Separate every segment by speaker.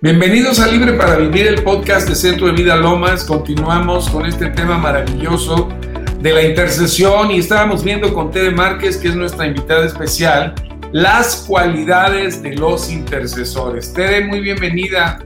Speaker 1: Bienvenidos a Libre para Vivir, el podcast de Centro de Vida Lomas. Continuamos con este tema maravilloso de la intercesión y estábamos viendo con Tere Márquez, que es nuestra invitada especial, las cualidades de los intercesores. Tere, muy bienvenida.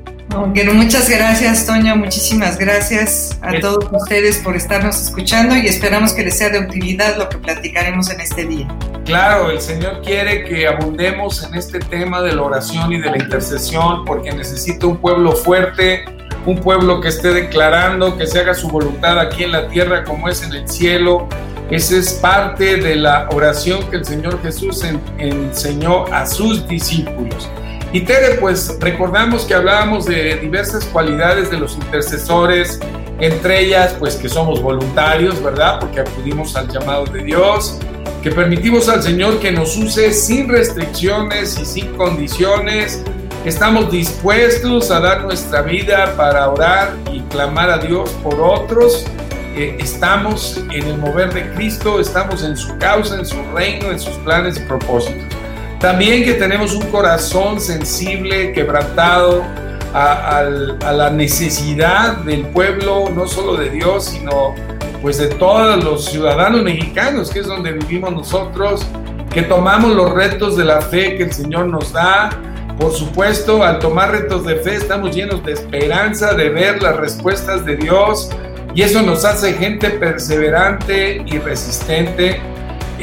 Speaker 2: Muchas gracias, Toño. Muchísimas gracias a todos ustedes por estarnos escuchando y esperamos que les sea de utilidad lo que platicaremos en este día.
Speaker 1: Claro, el Señor quiere que abundemos en este tema de la oración y de la intercesión porque necesita un pueblo fuerte, un pueblo que esté declarando que se haga su voluntad aquí en la tierra como es en el cielo. Esa es parte de la oración que el Señor Jesús enseñó a sus discípulos. Y Tere, pues recordamos que hablábamos de diversas cualidades de los intercesores, entre ellas, pues que somos voluntarios, ¿verdad? Porque acudimos al llamado de Dios, que permitimos al Señor que nos use sin restricciones y sin condiciones. Estamos dispuestos a dar nuestra vida para orar y clamar a Dios por otros. Eh, estamos en el mover de Cristo, estamos en su causa, en su reino, en sus planes y propósitos. También que tenemos un corazón sensible, quebrantado a, la necesidad del pueblo, no solo de Dios, sino pues de todos los ciudadanos mexicanos, que es donde vivimos nosotros, que tomamos los retos de la fe que el Señor nos da. Por supuesto, al tomar retos de fe estamos llenos de esperanza de ver las respuestas de Dios y eso nos hace gente perseverante y resistente.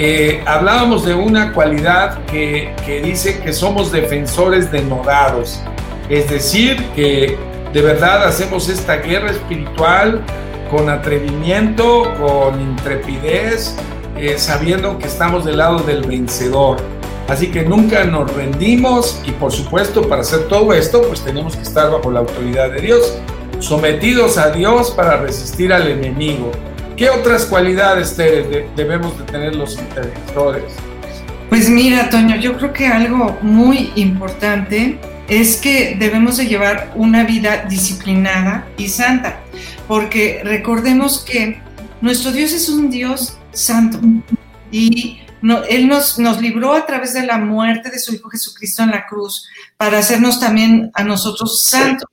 Speaker 1: Eh, hablábamos de una cualidad que, dice que somos defensores denodados, es decir, que de verdad hacemos esta guerra espiritual con atrevimiento, con intrepidez, eh, sabiendo que estamos del lado del vencedor. Así que nunca nos rendimos y por supuesto para hacer todo esto pues tenemos que estar bajo la autoridad de Dios, sometidos a Dios para resistir al enemigo. ¿Qué otras cualidades debemos de tener los intercesores?
Speaker 2: Pues mira, Toño, yo creo que algo muy importante es que debemos de llevar una vida disciplinada y santa porque recordemos que nuestro Dios es un Dios santo y Él nos, nos libró a través de la muerte de su Hijo Jesucristo en la cruz para hacernos también a nosotros santos.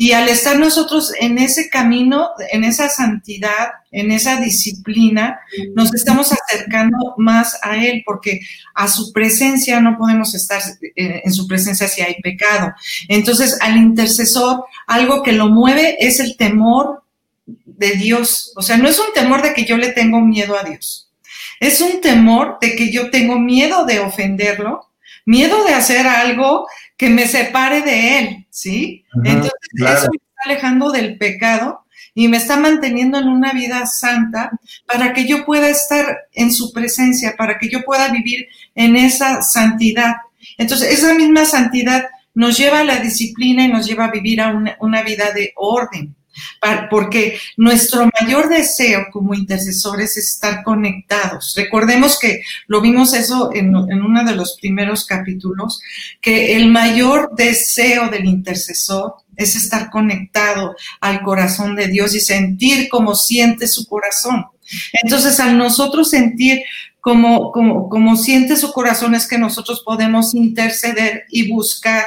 Speaker 2: Y al estar nosotros en ese camino, en esa santidad, en esa disciplina, nos estamos acercando más a Él, porque a su presencia no podemos estar eh, en su presencia si hay pecado. Entonces, al intercesor, algo que lo mueve es el temor de Dios. O sea, no es un temor de que yo le tengo miedo a Dios. Es un temor de que yo tengo miedo de ofenderlo, miedo de hacer algo que me separe de Él, ¿sí? Entonces, eso me está alejando del pecado y me está manteniendo en una vida santa para que yo pueda estar en su presencia, para que yo pueda vivir en esa santidad. Entonces, esa misma santidad nos lleva a la disciplina y nos lleva a vivir a una, una vida de orden porque nuestro mayor deseo como intercesores es estar conectados. Recordemos que lo vimos eso en, uno de los primeros capítulos, que el mayor deseo del intercesor es estar conectado al corazón de Dios y sentir como siente su corazón. Entonces, al nosotros sentir como, como, como siente su corazón es que nosotros podemos interceder y buscar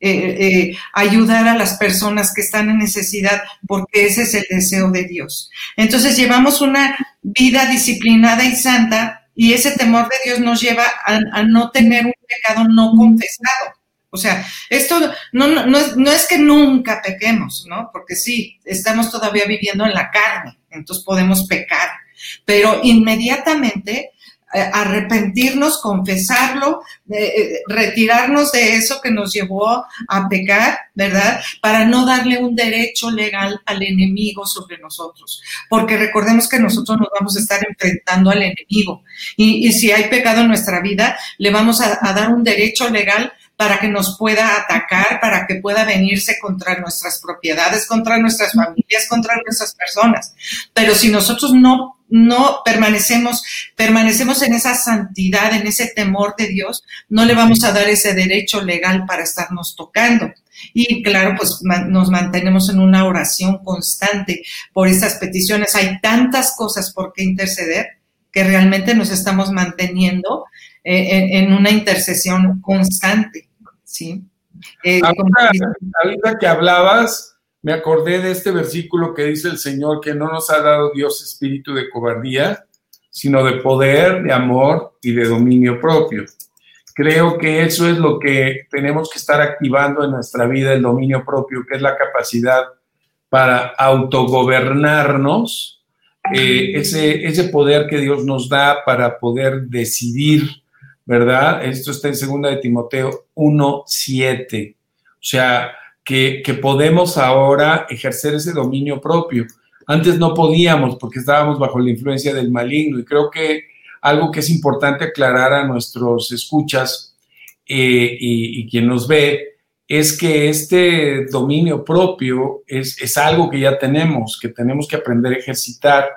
Speaker 2: eh, eh, ayudar a las personas que están en necesidad, porque ese es el deseo de Dios. Entonces llevamos una vida disciplinada y santa y ese temor de Dios nos lleva a, no tener un pecado no confesado. O sea, esto no, no, no, es, no es que nunca pequemos, ¿no? Porque sí, estamos todavía viviendo en la carne, entonces podemos pecar, pero inmediatamente arrepentirnos, confesarlo, eh, retirarnos de eso que nos llevó a pecar, ¿verdad? Para no darle un derecho legal al enemigo sobre nosotros. Porque recordemos que nosotros nos vamos a estar enfrentando al enemigo. Y, si hay pecado en nuestra vida, le vamos a dar un derecho legal para que nos pueda atacar, para que pueda venirse contra nuestras propiedades, contra nuestras familias, contra nuestras personas. Pero si nosotros no no permanecemos, permanecemos en esa santidad, en ese temor de Dios, no le vamos a dar ese derecho legal para estarnos tocando. Y claro, pues nos mantenemos en una oración constante por estas peticiones. Hay tantas cosas por qué interceder que realmente nos estamos manteniendo eh, en, una intercesión constante, ¿sí?
Speaker 1: Eh, ahorita, que hablabas, me acordé de este versículo que dice el Señor que no nos ha dado Dios espíritu de cobardía, sino de poder, de amor y de dominio propio. Creo que eso es lo que tenemos que estar activando en nuestra vida, el dominio propio, que es la capacidad para autogobernarnos, eh, ese, ese poder que Dios nos da para poder decidir, ¿verdad? Esto está en 2 de Timoteo 1.7. O sea, que, podemos ahora ejercer ese dominio propio. Antes no podíamos porque estábamos bajo la influencia del maligno y creo que algo que es importante aclarar a nuestros escuchas eh, y, quien nos ve es que este dominio propio es, es, algo que ya tenemos, que tenemos que aprender a ejercitar,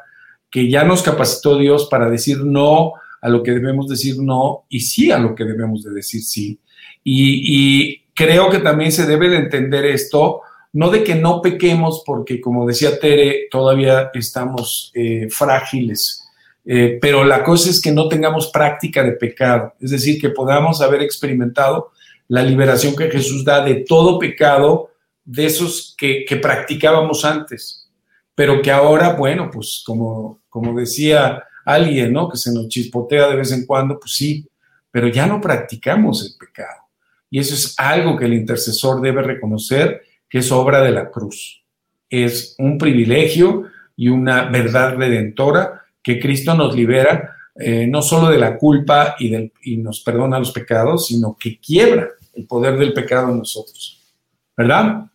Speaker 1: que ya nos capacitó Dios para decir no a lo que debemos decir no y sí a lo que debemos de decir sí. Y creo que también se debe de entender esto, no de que no pequemos, porque como decía Tere, todavía estamos eh, frágiles, eh, pero la cosa es que no tengamos práctica de pecado, es decir, que podamos haber experimentado la liberación que Jesús da de todo pecado, de esos que, que practicábamos antes, pero que ahora, bueno, pues como, como decía alguien, ¿no? Que se nos chispotea de vez en cuando, pues sí, pero ya no practicamos el pecado. Y eso es algo que el intercesor debe reconocer, que es obra de la cruz. Es un privilegio y una verdad redentora que Cristo nos libera eh, no solo de la culpa y, del, nos perdona los pecados, sino que quiebra el poder del pecado en nosotros. ¿Verdad?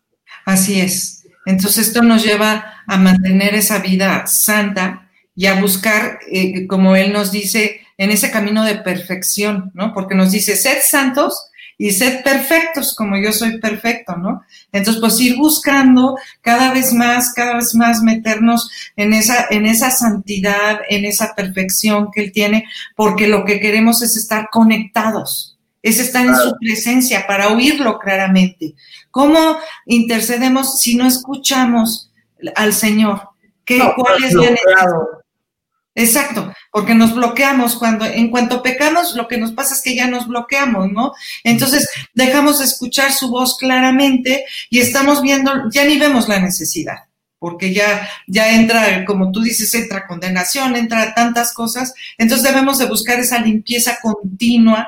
Speaker 2: Así es. Entonces esto nos lleva a mantener esa vida santa y a buscar, eh, como Él nos dice, en ese camino de perfección, ¿no? Porque nos dice, sed santos y sed perfectos como yo soy perfecto, ¿no? Entonces, pues ir buscando cada vez más, cada vez más meternos en esa, en esa santidad, en esa perfección que Él tiene, porque lo que queremos es estar conectados, es estar en su presencia para oírlo claramente. ¿Cómo intercedemos si no escuchamos al Señor? ¿Qué, ¿Cuál es la necesidad? Exacto, porque nos bloqueamos cuando, en cuanto pecamos, lo que nos pasa es que ya nos bloqueamos, ¿no? Entonces dejamos de escuchar su voz claramente y estamos viendo, ya ni vemos la necesidad, porque ya, ya entra, como tú dices, entra condenación, entra tantas cosas. Entonces debemos de buscar esa limpieza continua,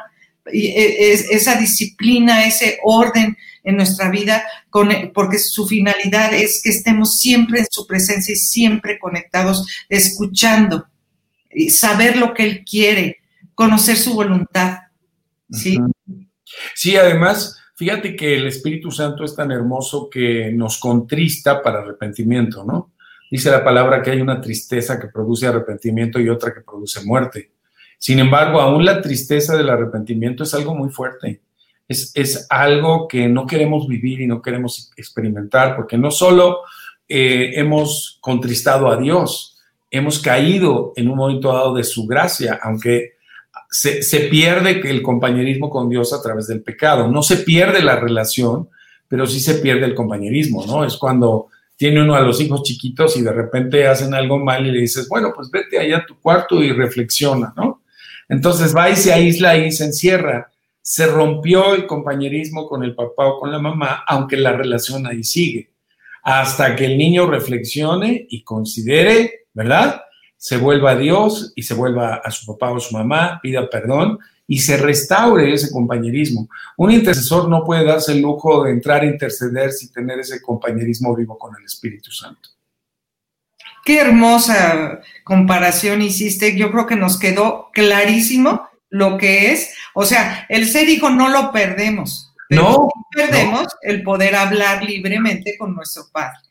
Speaker 2: y e, esa disciplina, ese orden en nuestra vida, porque su finalidad es que estemos siempre en su presencia y siempre conectados, escuchando saber lo que Él quiere, conocer su voluntad. ¿sí?
Speaker 1: Sí, además, fíjate que el Espíritu Santo es tan hermoso que nos contrista para arrepentimiento, ¿no? Dice la palabra que hay una tristeza que produce arrepentimiento y otra que produce muerte. Sin embargo, aún la tristeza del arrepentimiento es algo muy fuerte. Es, es algo que no queremos vivir y no queremos experimentar, porque no solo eh, hemos contristado a Dios, hemos caído en un momento dado de su gracia, aunque se, pierde el compañerismo con Dios a través del pecado. No se pierde la relación, pero sí se pierde el compañerismo, ¿no? Es cuando tiene uno a los hijos chiquitos y de repente hacen algo mal y le dices, bueno, pues vete allá a tu cuarto y reflexiona, ¿no? Entonces va y se aísla y se encierra. Se rompió el compañerismo con el papá o con la mamá, aunque la relación ahí sigue, hasta que el niño reflexione y considere ¿verdad? Se vuelva a Dios y se vuelva a su papá o su mamá, pida perdón y se restaure ese compañerismo. Un intercesor no puede darse el lujo de entrar a interceder sin tener ese compañerismo vivo con el Espíritu Santo.
Speaker 2: Qué hermosa comparación hiciste. Yo creo que nos quedó clarísimo lo que es. O sea, el ser hijo no lo perdemos. no. perdemos el poder hablar libremente con nuestro Padre.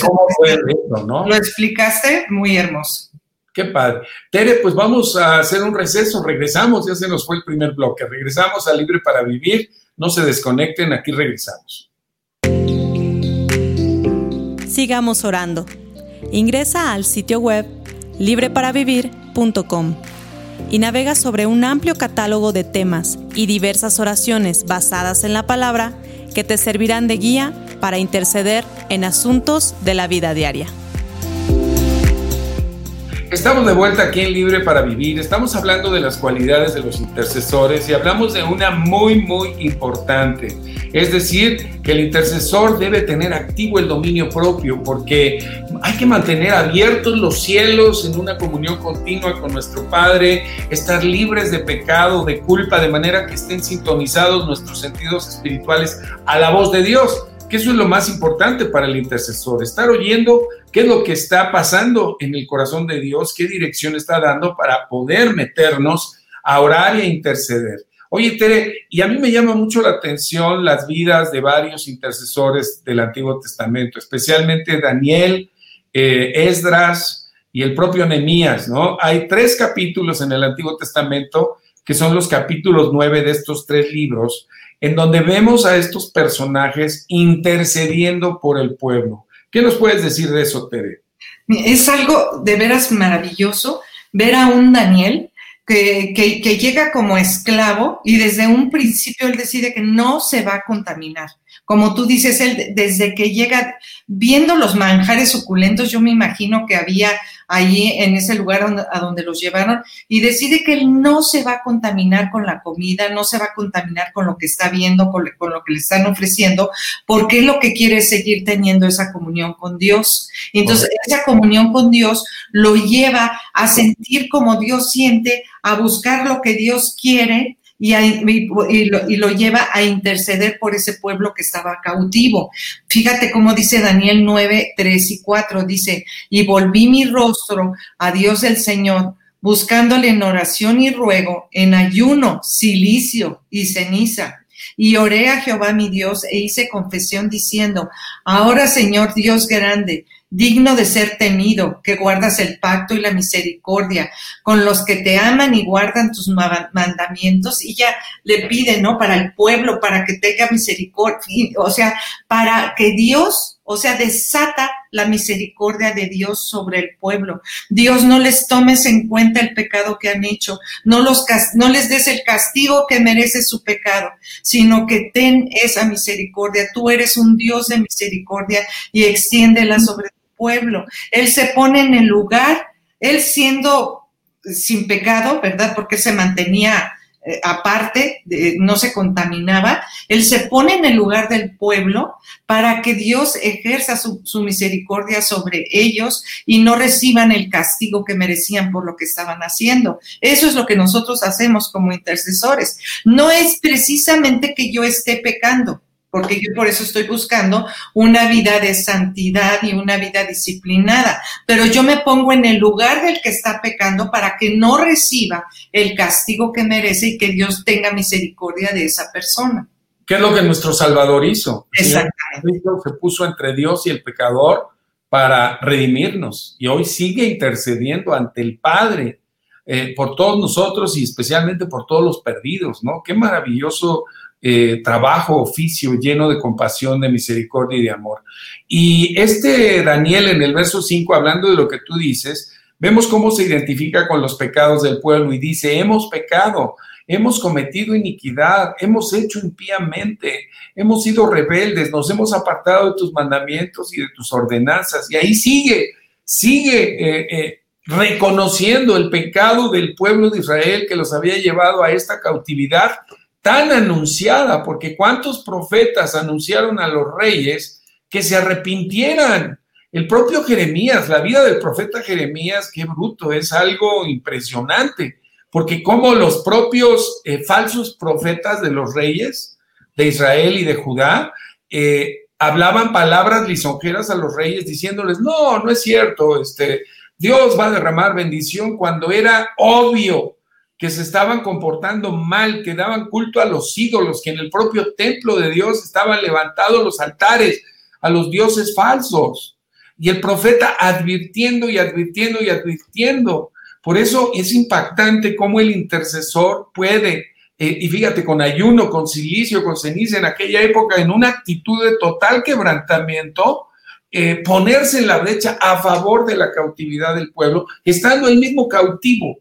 Speaker 2: ¿Cómo fue eso, no? Lo explicaste muy hermoso.
Speaker 1: Qué padre. Tere, pues vamos a hacer un receso, regresamos, ya se nos fue el primer bloque, regresamos a Libre para Vivir, no se desconecten, aquí regresamos.
Speaker 3: Sigamos orando. Ingresa al sitio web libreparavivir.com y navega sobre un amplio catálogo de temas y diversas oraciones basadas en la palabra que te servirán de guía para interceder en asuntos de la vida diaria.
Speaker 1: Estamos de vuelta aquí en Libre para Vivir. Estamos hablando de las cualidades de los intercesores y hablamos de una muy, muy importante. Es decir, que el intercesor debe tener activo el dominio propio porque hay que mantener abiertos los cielos en una comunión continua con nuestro Padre, estar libres de pecado, de culpa, de manera que estén sintonizados nuestros sentidos espirituales a la voz de Dios que eso es lo más importante para el intercesor, estar oyendo qué es lo que está pasando en el corazón de Dios, qué dirección está dando para poder meternos a orar y a interceder. Oye, Tere, y a mí me llama mucho la atención las vidas de varios intercesores del Antiguo Testamento, especialmente Daniel, eh, Esdras y el propio Nehemías, ¿no? Hay tres capítulos en el Antiguo Testamento que son los capítulos nueve de estos tres libros, en donde vemos a estos personajes intercediendo por el pueblo. ¿Qué nos puedes decir de eso, Tere?
Speaker 2: Es algo de veras maravilloso ver a un Daniel que, que, llega como esclavo y desde un principio él decide que no se va a contaminar. Como tú dices, él desde que llega viendo los manjares suculentos, yo me imagino que había ahí en ese lugar a donde los llevaron y decide que él no se va a contaminar con la comida, no se va a contaminar con lo que está viendo, con, lo que le están ofreciendo, porque lo que quiere es seguir teniendo esa comunión con Dios. Entonces, esa comunión con Dios lo lleva a sentir como Dios siente, a buscar lo que Dios quiere y, lo, lleva a interceder por ese pueblo que estaba cautivo. Fíjate cómo dice Daniel 9, 3 y 4, dice, y volví mi rostro a Dios el Señor, buscándole en oración y ruego, en ayuno, silicio y ceniza. Y oré a Jehová mi Dios e hice confesión diciendo, ahora Señor Dios grande, digno de ser temido, que guardas el pacto y la misericordia con los que te aman y guardan tus mandamientos. Y ya le pide, ¿no? Para el pueblo, para que tenga misericordia, o sea, para que Dios, o sea, desata la misericordia de Dios sobre el pueblo. Dios no les tomes en cuenta el pecado que han hecho, no, los, no les des el castigo que merece su pecado, sino que ten esa misericordia. Tú eres un Dios de misericordia y extiéndela sobre pueblo. Él se pone en el lugar, él siendo sin pecado, ¿verdad? Porque se mantenía eh, aparte, no se contaminaba, él se pone en el lugar del pueblo para que Dios ejerza su, su, misericordia sobre ellos y no reciban el castigo que merecían por lo que estaban haciendo. Eso es lo que nosotros hacemos como intercesores. No es precisamente que yo esté pecando, porque yo por eso estoy buscando una vida de santidad y una vida disciplinada, pero yo me pongo en el lugar del que está pecando para que no reciba el castigo que merece y que Dios tenga misericordia de esa persona.
Speaker 1: ¿Qué es lo que nuestro Salvador hizo? Exactamente. Se puso entre Dios y el pecador para redimirnos y hoy sigue intercediendo ante el Padre eh, por todos nosotros y especialmente por todos los perdidos, ¿no? Qué maravilloso eh, trabajo, oficio lleno de compasión, de misericordia y de amor. Y este Daniel en el verso 5, hablando de lo que tú dices, vemos cómo se identifica con los pecados del pueblo y dice, hemos pecado, hemos cometido iniquidad, hemos hecho impíamente, hemos sido rebeldes, nos hemos apartado de tus mandamientos y de tus ordenanzas. Y ahí sigue, sigue. Eh, eh, reconociendo el pecado del pueblo de Israel que los había llevado a esta cautividad tan anunciada, porque cuántos profetas anunciaron a los reyes que se arrepintieran. El propio Jeremías, la vida del profeta Jeremías, qué bruto, es algo impresionante, porque como los propios eh, falsos profetas de los reyes de Israel y de Judá eh, hablaban palabras lisonjeras a los reyes diciéndoles, no, no es cierto, este, Dios va a derramar bendición cuando era obvio que se estaban comportando mal, que daban culto a los ídolos, que en el propio templo de Dios estaban levantados los altares a los dioses falsos. Y el profeta advirtiendo y advirtiendo y advirtiendo. Por eso es impactante cómo el intercesor puede, eh, y fíjate, con ayuno, con silicio, con ceniza en aquella época, en una actitud de total quebrantamiento, eh, ponerse en la brecha a favor de la cautividad del pueblo, estando él mismo cautivo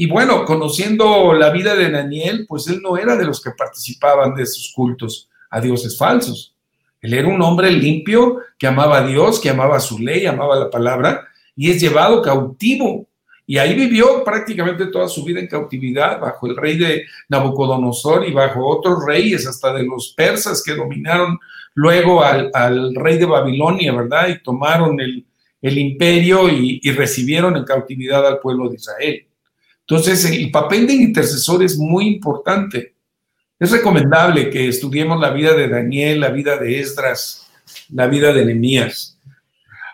Speaker 1: y bueno, conociendo la vida de Daniel, pues él no era de los que participaban de esos cultos a dioses falsos. Él era un hombre limpio que amaba a Dios, que amaba su ley, amaba la palabra, y es llevado cautivo Y ahí vivió prácticamente toda su vida en cautividad bajo el rey de Nabucodonosor y bajo otros reyes, hasta de los persas que dominaron luego al, rey de Babilonia, ¿verdad? Y tomaron el, imperio y, y, recibieron en cautividad al pueblo de Israel. Entonces, el papel del intercesor es muy importante. Es recomendable que estudiemos la vida de Daniel, la vida de Esdras, la vida de Nehemías.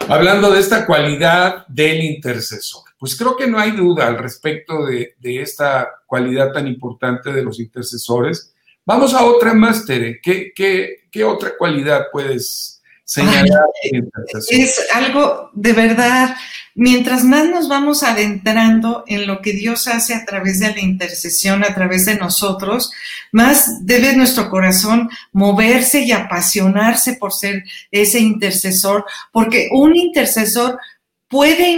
Speaker 1: Hablando de esta cualidad del intercesor, pues creo que no hay duda al respecto de, esta cualidad tan importante de los intercesores. Vamos a otra más, Tere. ¿Qué, qué otra cualidad puedes señalar.
Speaker 2: es algo de verdad, mientras más nos vamos adentrando en lo que Dios hace a través de la intercesión, a través de nosotros, más debe nuestro corazón moverse y apasionarse por ser ese intercesor, porque un intercesor puede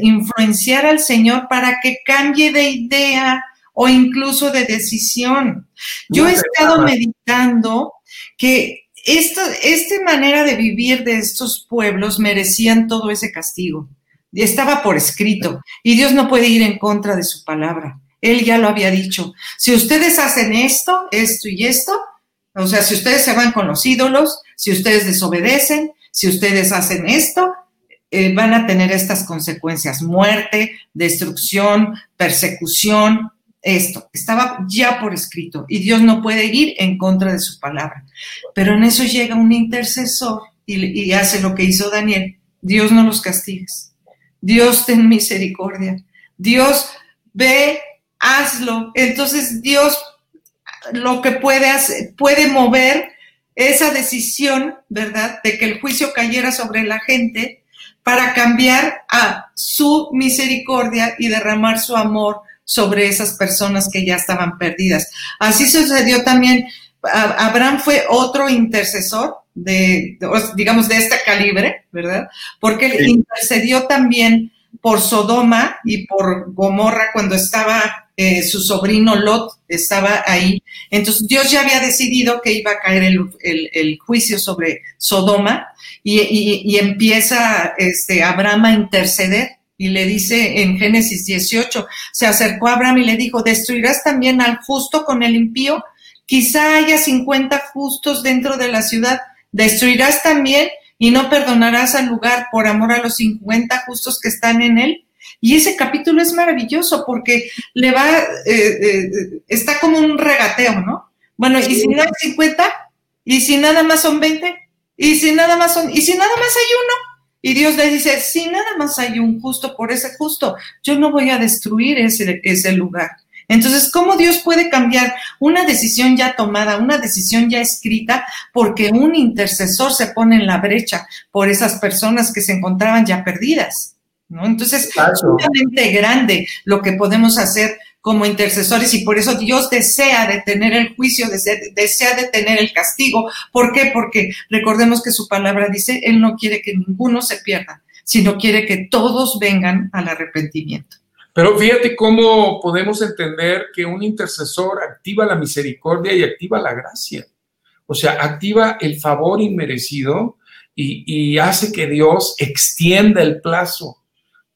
Speaker 2: influenciar al Señor para que cambie de idea o incluso de decisión. Yo he estado meditando que esta, esta manera de vivir de estos pueblos merecían todo ese castigo. Estaba por escrito y Dios no puede ir en contra de su palabra. Él ya lo había dicho. Si ustedes hacen esto, esto y esto, o sea, si ustedes se van con los ídolos, si ustedes desobedecen, si ustedes hacen esto, eh, van a tener estas consecuencias, muerte, destrucción, persecución, esto, estaba ya por escrito y Dios no puede ir en contra de su palabra. Pero en eso llega un intercesor y, hace lo que hizo Daniel. Dios no los castigues. Dios ten misericordia. Dios ve, hazlo. Entonces Dios lo que puede hacer, puede mover esa decisión, ¿verdad? De que el juicio cayera sobre la gente para cambiar a su misericordia y derramar su amor sobre esas personas que ya estaban perdidas. Así sucedió también, Abraham fue otro intercesor de, digamos, de este calibre, ¿verdad? Porque él intercedió también por Sodoma y por Gomorra cuando estaba eh, su sobrino Lot, estaba ahí. Entonces Dios ya había decidido que iba a caer el, juicio sobre Sodoma y, y, empieza este, Abraham a interceder y le dice en Génesis 18, se acercó a Abraham y le dijo, ¿destruirás también al justo con el impío? Quizá haya 50 justos dentro de la ciudad, ¿destruirás también y no perdonarás al lugar por amor a los 50 justos que están en él? Y ese capítulo es maravilloso porque le va, eh, eh, está como un regateo, ¿no? Bueno, y si no hay 50, y si nada más son 20, y si nada más son, y si nada más hay uno, y Dios le dice, si nada más hay un justo por ese justo, yo no voy a destruir ese, ese lugar. Entonces, ¿cómo Dios puede cambiar una decisión ya tomada, una decisión ya escrita, porque un intercesor se pone en la brecha por esas personas que se encontraban ya perdidas? ¿no? Entonces, es realmente grande lo que podemos hacer como intercesores y por eso Dios desea detener el juicio, desea, desea detener el castigo. ¿Por qué? Porque recordemos que su palabra dice, Él no quiere que ninguno se pierda, sino quiere que todos vengan al arrepentimiento.
Speaker 1: Pero fíjate cómo podemos entender que un intercesor activa la misericordia y activa la gracia. O sea, activa el favor inmerecido y, y hace que Dios extienda el plazo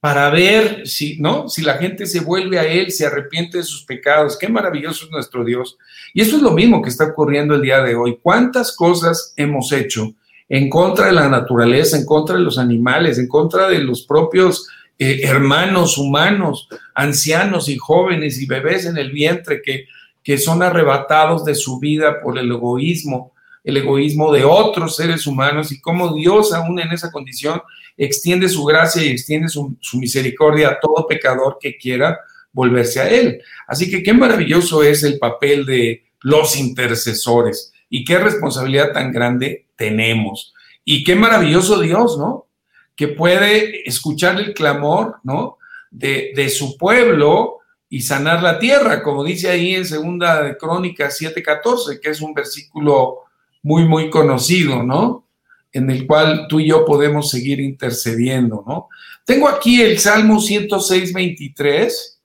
Speaker 1: para ver si, ¿no? Si la gente se vuelve a Él, se arrepiente de sus pecados. Qué maravilloso es nuestro Dios. Y eso es lo mismo que está ocurriendo el día de hoy. ¿Cuántas cosas hemos hecho en contra de la naturaleza, en contra de los animales, en contra de los propios eh, hermanos humanos, ancianos y jóvenes y bebés en el vientre que, que son arrebatados de su vida por el egoísmo, el egoísmo de otros seres humanos y cómo Dios aún en esa condición extiende su gracia y extiende su, misericordia a todo pecador que quiera volverse a Él. Así que qué maravilloso es el papel de los intercesores y qué responsabilidad tan grande tenemos. Y qué maravilloso Dios, ¿no? Que puede escuchar el clamor, ¿no? De, de su pueblo y sanar la tierra, como dice ahí en segunda de Crónicas 7:14, que es un versículo muy, muy conocido, ¿no? en el cual tú y yo podemos seguir intercediendo, ¿no? Tengo aquí el Salmo 106, 23,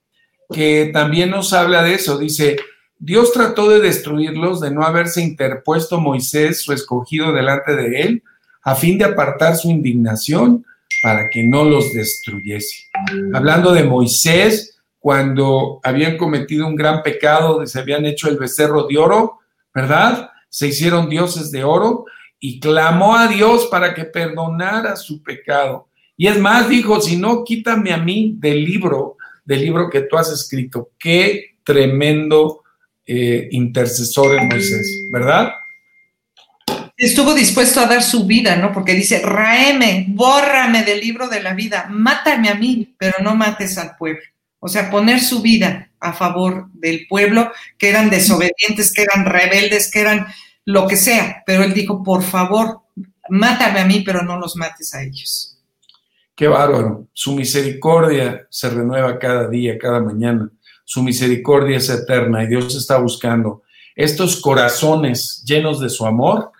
Speaker 1: que también nos habla de eso. Dice, Dios trató de destruirlos de no haberse interpuesto Moisés, su escogido, delante de él, a fin de apartar su indignación, para que no los destruyese. Hablando de Moisés, cuando habían cometido un gran pecado, se habían hecho el becerro de oro, ¿verdad? Se hicieron dioses de oro y clamó a Dios para que perdonara su pecado. Y es más, dijo, si no, quítame a mí del libro, del libro que tú has escrito. Qué tremendo eh, intercesor en Moisés, ¿verdad?
Speaker 2: Estuvo dispuesto a dar su vida, ¿no? Porque dice, raeme, bórrame del libro de la vida, mátame a mí, pero no mates al pueblo. O sea, poner su vida a favor del pueblo, que eran desobedientes, que eran rebeldes, que eran lo que sea. Pero él dijo, por favor, mátame a mí, pero no los mates a ellos.
Speaker 1: Qué bárbaro. Su misericordia se renueva cada día, cada mañana. Su misericordia es eterna y Dios está buscando estos corazones llenos de su amor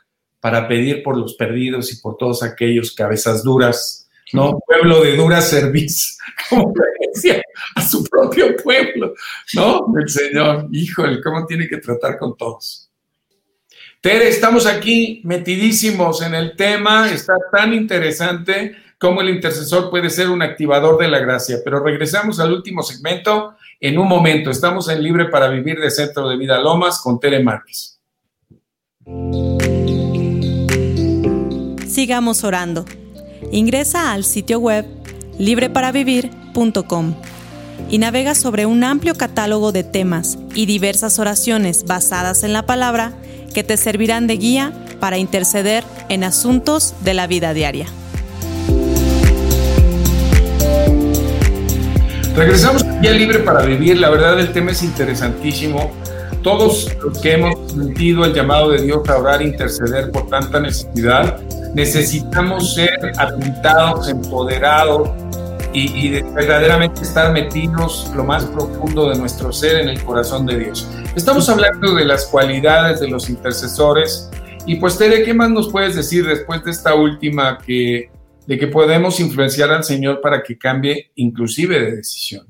Speaker 1: para pedir por los perdidos y por todos aquellos cabezas duras, ¿no? Pueblo de dura servicio, como decía a su propio pueblo, ¿no? El Señor, híjole, ¿cómo tiene que tratar con todos? Tere, estamos aquí metidísimos en el tema, está tan interesante cómo el intercesor puede ser un activador de la gracia, pero regresamos al último segmento en un momento. Estamos en Libre para Vivir de Centro de Vida Lomas con Tere Márquez.
Speaker 3: Sigamos orando. Ingresa al sitio web libreparavivir.com y navega sobre un amplio catálogo de temas y diversas oraciones basadas en la palabra que te servirán de guía para interceder en asuntos de la vida diaria.
Speaker 1: Regresamos aquí a Libre para Vivir. La verdad, el tema es interesantísimo. Todos los que hemos sentido el llamado de Dios a orar, interceder por tanta necesidad, necesitamos ser atentados, empoderados y, y, verdaderamente estar metidos lo más profundo de nuestro ser en el corazón de Dios. Estamos hablando de las cualidades de los intercesores y pues Tere, ¿qué más nos puedes decir después de esta última que de que podemos influenciar al Señor para que cambie inclusive de decisión.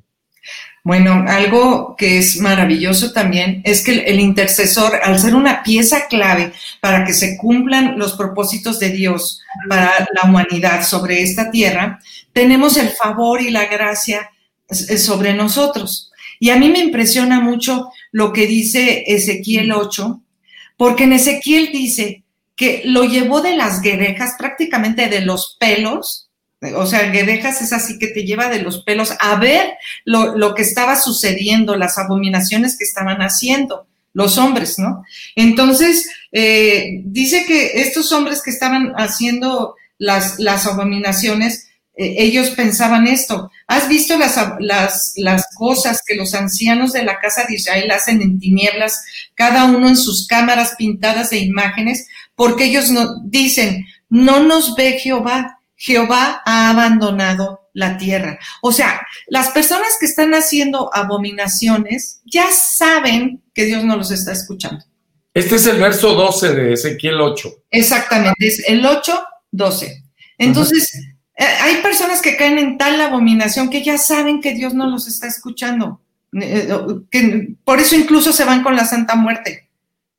Speaker 2: Bueno, algo que es maravilloso también es que el, intercesor, al ser una pieza clave para que se cumplan los propósitos de Dios para la humanidad sobre esta tierra, tenemos el favor y la gracia sobre nosotros. Y a mí me impresiona mucho lo que dice Ezequiel 8, porque en Ezequiel dice, que lo llevó de las guedejas, prácticamente de los pelos, o sea, guedejas es así que te lleva de los pelos a ver lo, que estaba sucediendo, las abominaciones que estaban haciendo los hombres, ¿no? Entonces, eh, dice que estos hombres que estaban haciendo las, abominaciones, eh, ellos pensaban esto. ¿Has visto las, las, las, cosas que los ancianos de la casa de Israel hacen en tinieblas, cada uno en sus cámaras pintadas de imágenes? porque ellos no, dicen, no nos ve Jehová, Jehová ha abandonado la tierra. O sea, las personas que están haciendo abominaciones ya saben que Dios no los está escuchando.
Speaker 1: Este es el verso 12 de Ezequiel 8.
Speaker 2: Exactamente, es el 8, 12. Entonces, eh, hay personas que caen en tal abominación que ya saben que Dios no los está escuchando. Eh, eh, que por eso incluso se van con la Santa Muerte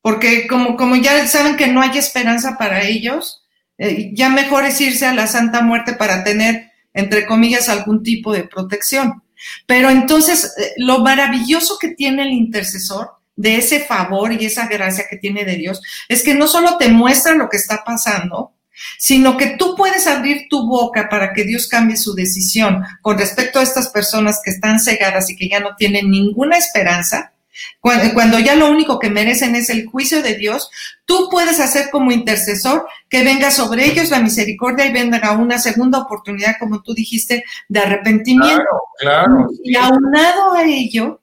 Speaker 2: porque como, como ya saben que no hay esperanza para ellos, eh, ya mejor es irse a la Santa Muerte para tener, entre comillas, algún tipo de protección. Pero entonces, eh, lo maravilloso que tiene el intercesor de ese favor y esa gracia que tiene de Dios es que no solo te muestra lo que está pasando, sino que tú puedes abrir tu boca para que Dios cambie su decisión con respecto a estas personas que están cegadas y que ya no tienen ninguna esperanza cuando, ya lo único que merecen es el juicio de Dios, tú puedes hacer como intercesor que venga sobre ellos la misericordia y venga una segunda oportunidad, como tú dijiste, de arrepentimiento.
Speaker 1: Claro,
Speaker 2: Y aunado a ello,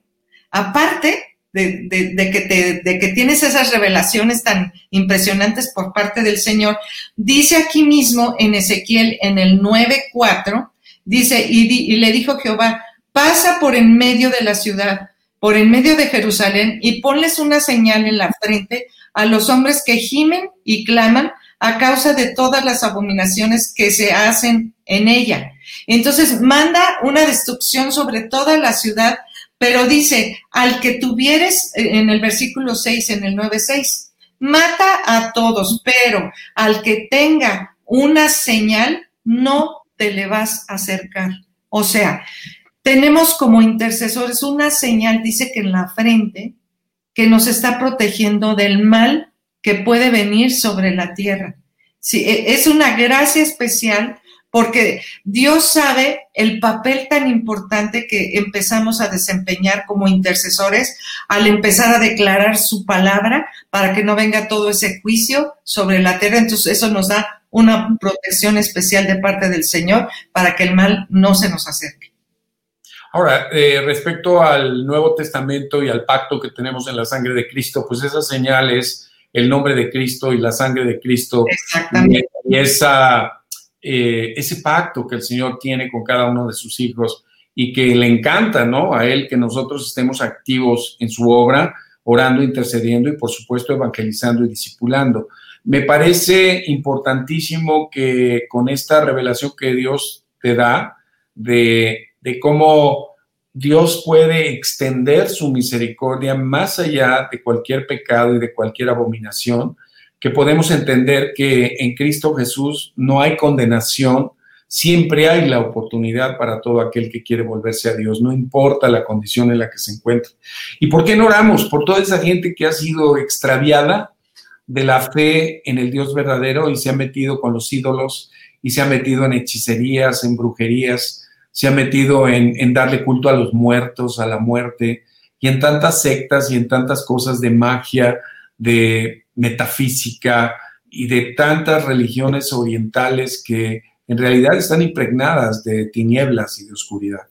Speaker 2: aparte de, que te, de que tienes esas revelaciones tan impresionantes por parte del Señor, dice aquí mismo en Ezequiel en el 9.4, dice, y, y le dijo Jehová, pasa por en medio de la ciudad por en medio de Jerusalén y ponles una señal en la frente a los hombres que gimen y claman a causa de todas las abominaciones que se hacen en ella. Entonces manda una destrucción sobre toda la ciudad, pero dice, al que tuvieres, en el versículo 6, en el 9.6, mata a todos, pero al que tenga una señal, no te le vas a acercar. O sea, tenemos como intercesores una señal, dice que en la frente, que nos está protegiendo del mal que puede venir sobre la tierra. E, es una gracia especial porque Dios sabe el papel tan importante que empezamos a desempeñar como intercesores al empezar a declarar su palabra para que no venga todo ese juicio sobre la tierra. Entonces eso nos da una protección especial de parte del Señor para que el mal no se nos acerque.
Speaker 1: Ahora, eh, respecto al Nuevo Testamento y al pacto que tenemos en la sangre de Cristo, pues esa señal es el nombre de Cristo y la sangre de Cristo.
Speaker 2: Exactamente.
Speaker 1: Y, esa, eh, ese pacto que el Señor tiene con cada uno de sus hijos y que le encanta, ¿no? A Él que nosotros estemos activos en su obra, orando, intercediendo y por supuesto evangelizando y discipulando. Me parece importantísimo que con esta revelación que Dios te da de, de cómo Dios puede extender su misericordia más allá de cualquier pecado y de cualquier abominación, que podemos entender que en Cristo Jesús no hay condenación, siempre hay la oportunidad para todo aquel que quiere volverse a Dios, no importa la condición en la que se encuentre. ¿Y por qué no oramos? Por toda esa gente que ha sido extraviada de la fe en el Dios verdadero y se ha metido con los ídolos y se ha metido en hechicerías, en brujerías, se ha metido en, darle culto a los muertos, a la muerte, y en tantas sectas y en tantas cosas de magia, de metafísica y de tantas religiones orientales que en realidad están impregnadas de tinieblas y de oscuridad.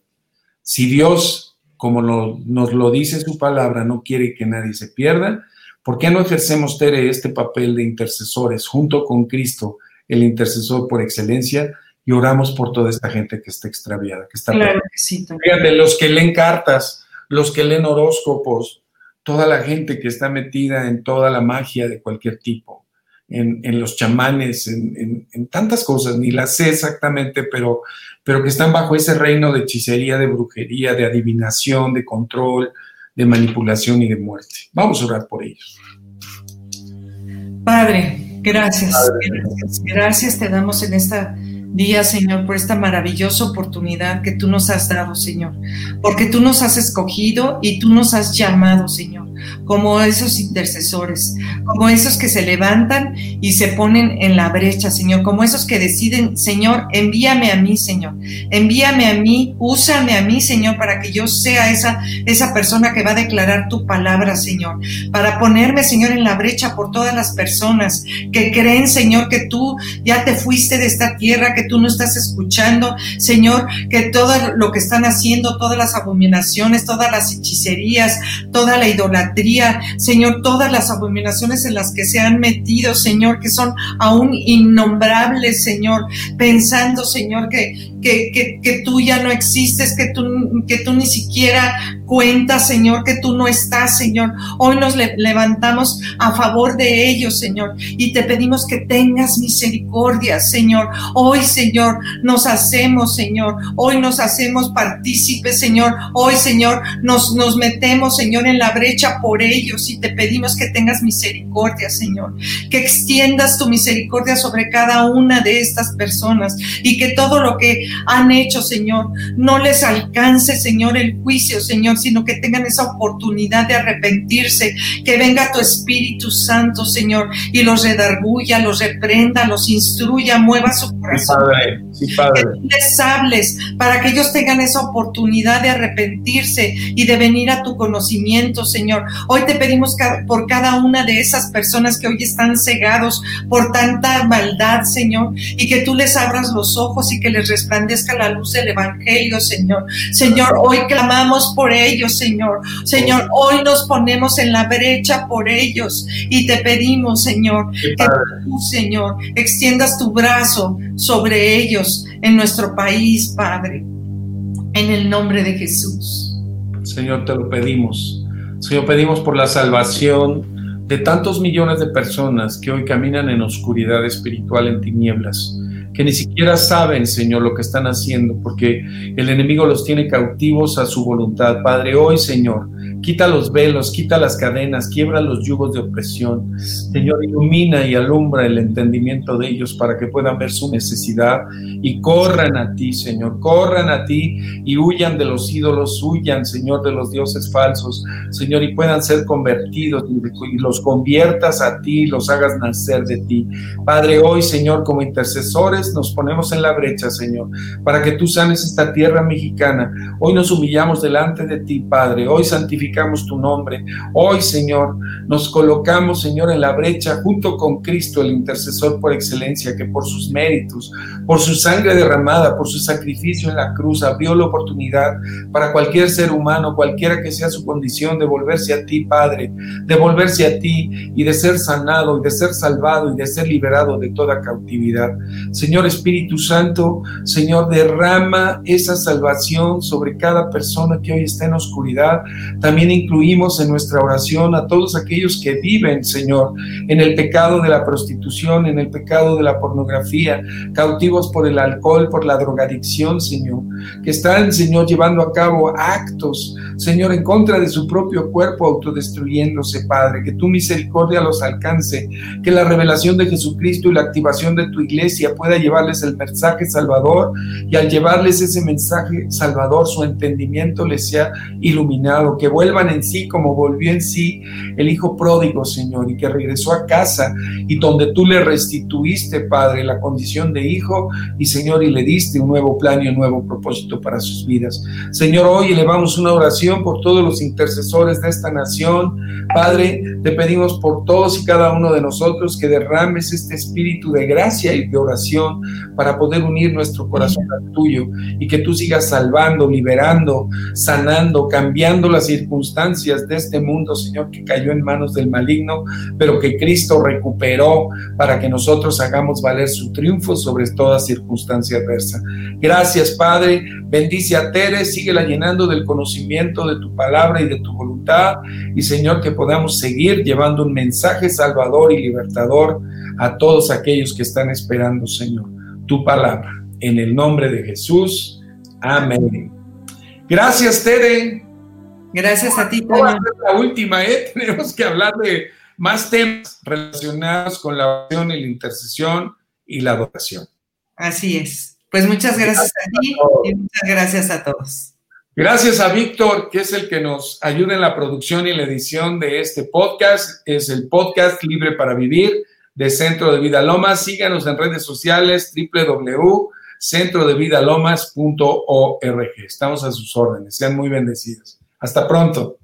Speaker 1: Si Dios, como nos lo dice su palabra, no quiere que nadie se pierda, ¿por qué no ejercemos, Tere, este papel de intercesores junto con Cristo, el intercesor por excelencia, y oramos por toda esta gente que está extraviada, que está
Speaker 2: claro que sí,
Speaker 1: Fíjate, los que leen cartas, los que leen horóscopos, toda la gente que está metida en toda la magia de cualquier tipo, en, los chamanes, en, tantas cosas, ni las sé exactamente, pero, pero que están bajo ese reino de hechicería, de brujería, de adivinación, de control, de manipulación y de muerte. Vamos a orar por ellos.
Speaker 2: Padre, gracias, gracias, gracias te damos en esta día, Señor, por esta maravillosa oportunidad que tú nos has dado, Señor, porque tú nos has escogido y tú nos has llamado, Señor, como esos intercesores, como esos que se levantan y se ponen en la brecha, Señor, como esos que deciden, Señor, envíame a mí, Señor, envíame a mí, úsame a mí, Señor, para que yo sea esa, esa persona que va a declarar tu palabra, Señor, para ponerme, Señor, en la brecha por todas las personas que creen, Señor, que tú ya te fuiste de esta tierra, que tú no estás escuchando, Señor, que todo lo que están haciendo, todas las abominaciones, todas las hechicerías, toda la idolatría, Señor, todas las abominaciones en las que se han metido, Señor, que son aún innombrables, Señor, pensando, Señor, que, que, que, tú ya no existes, que tú, que tú ni siquiera cuentas, Señor, que tú no estás, Señor. Hoy nos levantamos a favor de ellos, Señor, y te pedimos que tengas misericordia, Señor. Hoy, Señor, nos hacemos, Señor. Hoy nos hacemos partícipes, Señor. Hoy, Señor, nos, nos metemos, Señor, en la brecha por ellos y te pedimos que tengas misericordia, Señor. Que extiendas tu misericordia sobre cada una de estas personas y que todo lo que han hecho, Señor, no les alcance, Señor, el juicio, Señor, sino que tengan esa oportunidad de arrepentirse. Que venga tu Espíritu Santo, Señor, y los redarguya, los reprenda, los instruya, mueva su corazón
Speaker 1: Padre, sí, Padre.
Speaker 2: Que les hables para que ellos tengan esa oportunidad de arrepentirse y de venir a tu conocimiento, Señor. Hoy te pedimos por cada una de esas personas que hoy están cegados por tanta maldad, Señor, y que tú les abras los ojos y que les resplandezca la luz del Evangelio, Señor. Señor, hoy clamamos por ellos, Señor. Señor, hoy nos ponemos en la brecha por ellos y te pedimos, Señor, que tú, Señor, extiendas tu brazo sobre ellos en nuestro país, Padre, en el nombre de Jesús.
Speaker 1: Señor, te lo pedimos. Señor, pedimos por la salvación de tantos millones de personas que hoy caminan en oscuridad espiritual, en tinieblas, que ni siquiera saben, Señor, lo que están haciendo, porque el enemigo los tiene cautivos a su voluntad. Padre, hoy, Señor, Quita los velos, quita las cadenas, quiebra los yugos de opresión. Señor, ilumina y alumbra el entendimiento de ellos para que puedan ver su necesidad y corran a ti, Señor. Corran a ti y huyan de los ídolos, huyan, Señor, de los dioses falsos, Señor, y puedan ser convertidos y los conviertas a ti, los hagas nacer de ti. Padre, hoy, Señor, como intercesores, nos ponemos en la brecha, Señor, para que tú sanes esta tierra mexicana. Hoy nos humillamos delante de ti, Padre. Hoy santificamos tu nombre. Hoy, Señor, nos colocamos, Señor, en la brecha junto con Cristo, el intercesor por excelencia, que por sus méritos, por su sangre derramada, por su sacrificio en la cruz, abrió la oportunidad para cualquier ser humano, cualquiera que sea su condición, de volverse a ti, Padre, de volverse a ti y de ser sanado y de ser salvado y de ser liberado de toda cautividad. Señor Espíritu Santo, Señor, derrama esa salvación sobre cada persona que hoy está en oscuridad. También incluimos en nuestra oración a todos aquellos que viven, Señor, en el pecado de la prostitución, en el pecado de la pornografía, cautivos por el alcohol, por la drogadicción, Señor, que están, Señor, llevando a cabo actos, Señor, en contra de su propio cuerpo, autodestruyéndose, Padre, que tu misericordia los alcance, que la revelación de Jesucristo y la activación de tu iglesia pueda llevarles el mensaje salvador y al llevarles ese mensaje salvador, su entendimiento les sea iluminado, que vuelva en sí como volvió en sí el Hijo pródigo, Señor, y que regresó a casa y donde tú le restituiste, Padre, la condición de hijo y, Señor, y le diste un nuevo plan y un nuevo propósito para sus vidas. Señor, hoy elevamos una oración por todos los intercesores de esta nación. Padre, te pedimos por todos y cada uno de nosotros que derrames este espíritu de gracia y de oración para poder unir nuestro corazón al tuyo y que tú sigas salvando, liberando, sanando, cambiando las circunstancias de este mundo, Señor, que cayó en manos del maligno, pero que Cristo recuperó para que nosotros hagamos valer su triunfo sobre toda circunstancia adversa. Gracias, Padre. Bendice a Tere, síguela llenando del conocimiento de tu palabra y de tu voluntad. Y, Señor, que podamos seguir llevando un mensaje salvador y libertador a todos aquellos que están esperando, Señor, tu palabra. En el nombre de Jesús. Amén. Gracias, Tere.
Speaker 2: Gracias a ti,
Speaker 1: Toño. la última, ¿eh? Tenemos que hablar de más temas relacionados con la oración y la intercesión y la adoración.
Speaker 2: Así es. Pues muchas gracias, a ti y muchas gracias a todos.
Speaker 1: Gracias a Víctor, que es el que nos ayuda en la producción y la edición de este podcast. Es el podcast Libre para Vivir de Centro de Vida Lomas. Síganos en redes sociales www.centrodevidalomas.org. Estamos a sus órdenes. Sean muy bendecidos. Hasta pronto.